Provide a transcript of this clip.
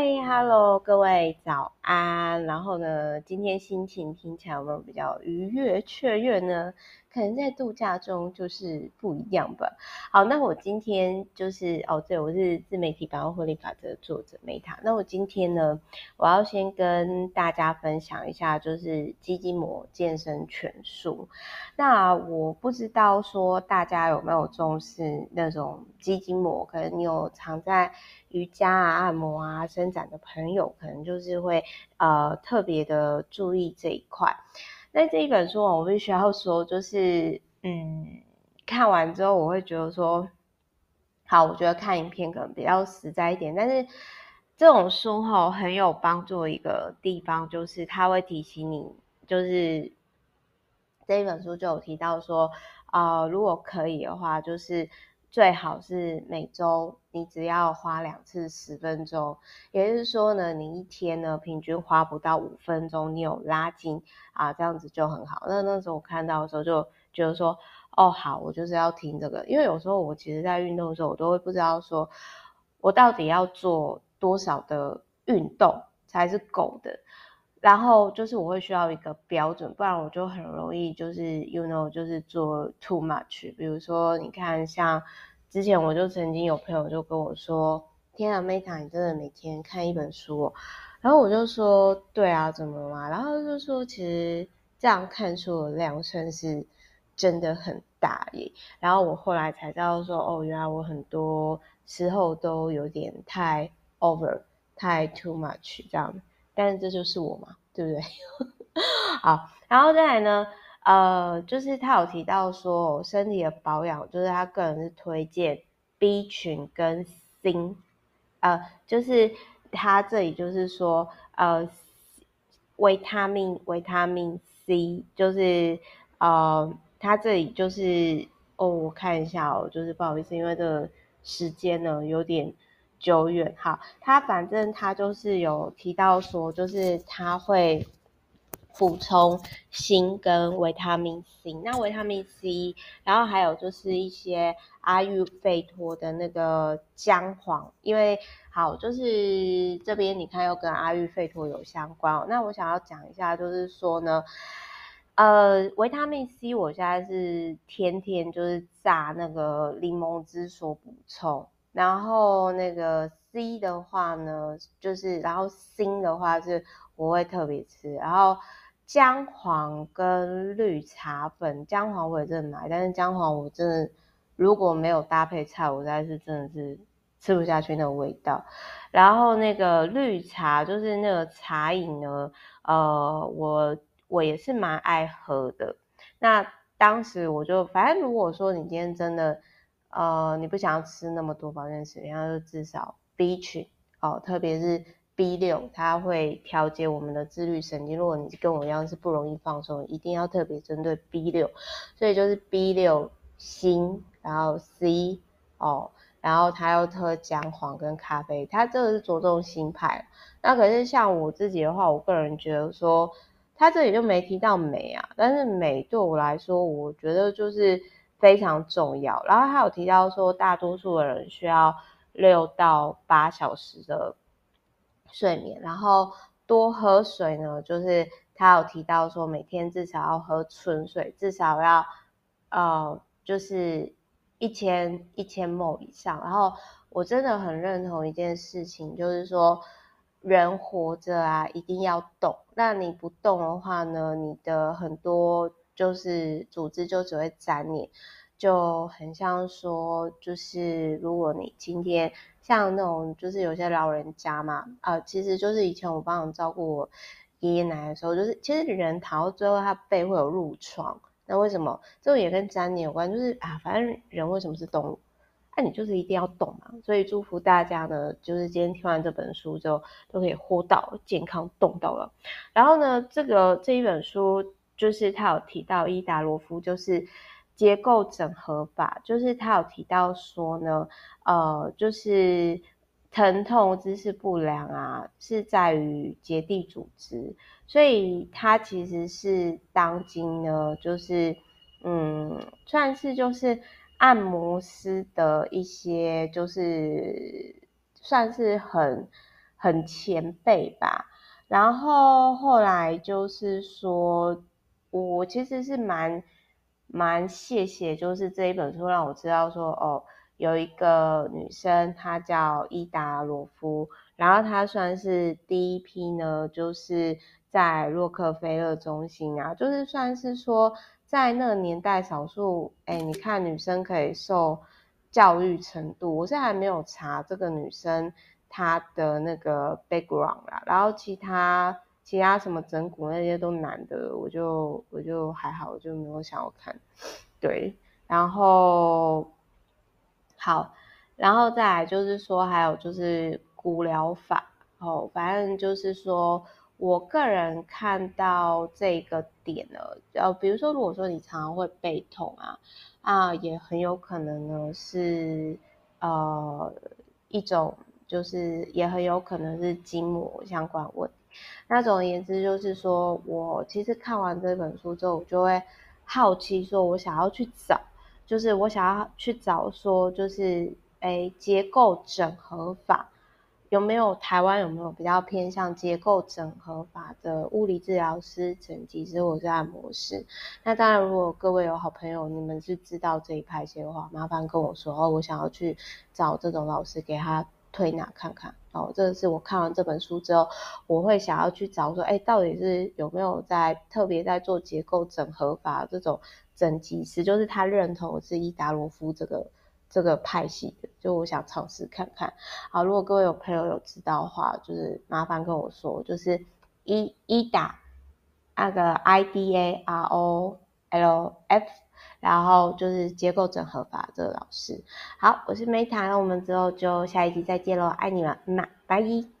嗨，Hello，各位早安。然后呢，今天心情听起来有没有比较愉悦雀跃呢？可能在度假中就是不一样吧。好，那我今天就是哦，对，我是自媒体百万获利法则作者 Meta。那我今天呢，我要先跟大家分享一下，就是肌筋膜健身全书。那我不知道说大家有没有重视那种肌筋膜，可能你有常在瑜伽啊、按摩啊、伸展的朋友，可能就是会呃特别的注意这一块。那这一本书我必须要说，就是嗯，看完之后我会觉得说，好，我觉得看影片可能比较实在一点，但是这种书哈很有帮助的一个地方，就是它会提醒你，就是这一本书就有提到说，啊、如果可以的话，就是。最好是每周你只要花两次十分钟，也就是说呢，你一天呢平均花不到五分钟，你有拉筋啊，这样子就很好。那那时候我看到的时候就觉得说，哦，好，我就是要听这个，因为有时候我其实在运动的时候，我都会不知道说，我到底要做多少的运动才是够的。然后就是我会需要一个标准，不然我就很容易就是 you know 就是做 too much。比如说你看，像之前我就曾经有朋友就跟我说：“天啊，Meta，你真的每天看一本书哦？”然后我就说：“对啊，怎么嘛？”然后就说：“其实这样看书的量算是真的很大耶。”然后我后来才知道说：“哦，原来我很多时候都有点太 over，太 too much 这样。”但是这就是我嘛，对不对？好，然后再来呢，呃，就是他有提到说身体的保养，就是他个人是推荐 B 群跟锌，呃，就是他这里就是说，呃，维他命维他命 C，就是呃，他这里就是哦，我看一下哦，就是不好意思，因为这个时间呢有点。久远哈，他反正他就是有提到说，就是他会补充锌跟维他命 C，那维他命 C，然后还有就是一些阿育吠陀的那个姜黄，因为好就是这边你看又跟阿育吠陀有相关哦，那我想要讲一下，就是说呢，呃，维他命 C 我现在是天天就是榨那个柠檬汁所补充。然后那个 C 的话呢，就是然后锌的话是我会特别吃，然后姜黄跟绿茶粉，姜黄我也真的买，但是姜黄我真的如果没有搭配菜，我实在是真的是吃不下去那个味道。然后那个绿茶就是那个茶饮呢，呃，我我也是蛮爱喝的。那当时我就反正如果说你今天真的。呃，你不想要吃那么多保健食品，然后就至少 B 群哦，特别是 B 六，它会调节我们的自律神经。如果你跟我一样是不容易放松，一定要特别针对 B 六，所以就是 B 六锌，然后 C 哦，然后它又特姜黄跟咖啡，它这个是着重锌派。那可是像我自己的话，我个人觉得说，它这里就没提到镁啊，但是镁对我来说，我觉得就是。非常重要，然后还有提到说，大多数的人需要六到八小时的睡眠，然后多喝水呢，就是他有提到说，每天至少要喝纯水，至少要呃，就是一千一千 ml 以上。然后我真的很认同一件事情，就是说人活着啊，一定要动。那你不动的话呢，你的很多。就是组织就只会粘连，就很像说，就是如果你今天像那种，就是有些老人家嘛，呃，其实就是以前我帮人照顾我爷爷奶奶的时候，就是其实人躺到最后，他背会有褥疮，那为什么？这个也跟粘连有关，就是啊，反正人为什么是动物？那、你就是一定要动嘛。所以祝福大家呢，就是今天听完这本书之后，都可以活到健康，动到了。然后呢，这个这一本书。就是他有提到伊达罗夫，就是结构整合法，就是他有提到说呢，呃，就是疼痛姿势不良啊，是在于结缔组织，所以它其实是当今呢，就是嗯，算是就是按摩师的一些，就是算是很很前辈吧。然后后来就是说，我其实是蛮蛮谢谢，就是这一本书让我知道说，哦，有一个女生她叫伊达罗夫，然后她算是第一批呢，就是在洛克菲勒中心啊，就是算是说在那个年代少数，哎，你看女生可以受教育程度，我现在还没有查这个女生。她的那个 background 啦，然后其他其他什么整蛊那些都难的，我就我就还好，我就没有想要看。对，然后好，然后再来就是说，还有就是骨疗法哦，反正就是说我个人看到这个点呢，呃，比如说如果说你常常会背痛啊啊，也很有可能呢是呃一种。就是也很有可能是筋膜相关问。那总而言之，就是说我其实看完这本书之后，我就会好奇，说我想要去找，就是我想要去找说，就是诶结构整合法有没有台湾有没有比较偏向结构整合法的物理治疗师、整脊师或者是按摩师？那当然，如果各位有好朋友，你们是知道这一派系的话，麻烦跟我说哦，我想要去找这种老师给他。推拿看看哦，这个是我看完这本书之后，我会想要去找说，哎，到底是有没有在特别在做结构整合法这种整脊师，就是他认同是伊达罗夫这个这个派系的，就我想尝试看看。好，如果各位有朋友有知道的话，就是麻烦跟我说，就是伊伊达那个 I D A R O L F。然后就是结构整合法这个老师，好，我是梅塔那我们之后就下一集再见喽，爱你们，那拜拜。